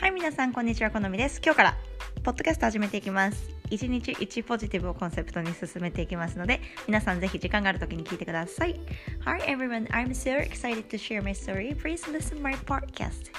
はい、皆さん、こんにちは。このみです。今日から、ポッドキャスト始めていきます。一日一ポジティブをコンセプトに進めていきますので、皆さんぜひ時間があるときに聞いてください。Hi everyone, I'm so excited to share my story. Please listen my podcast.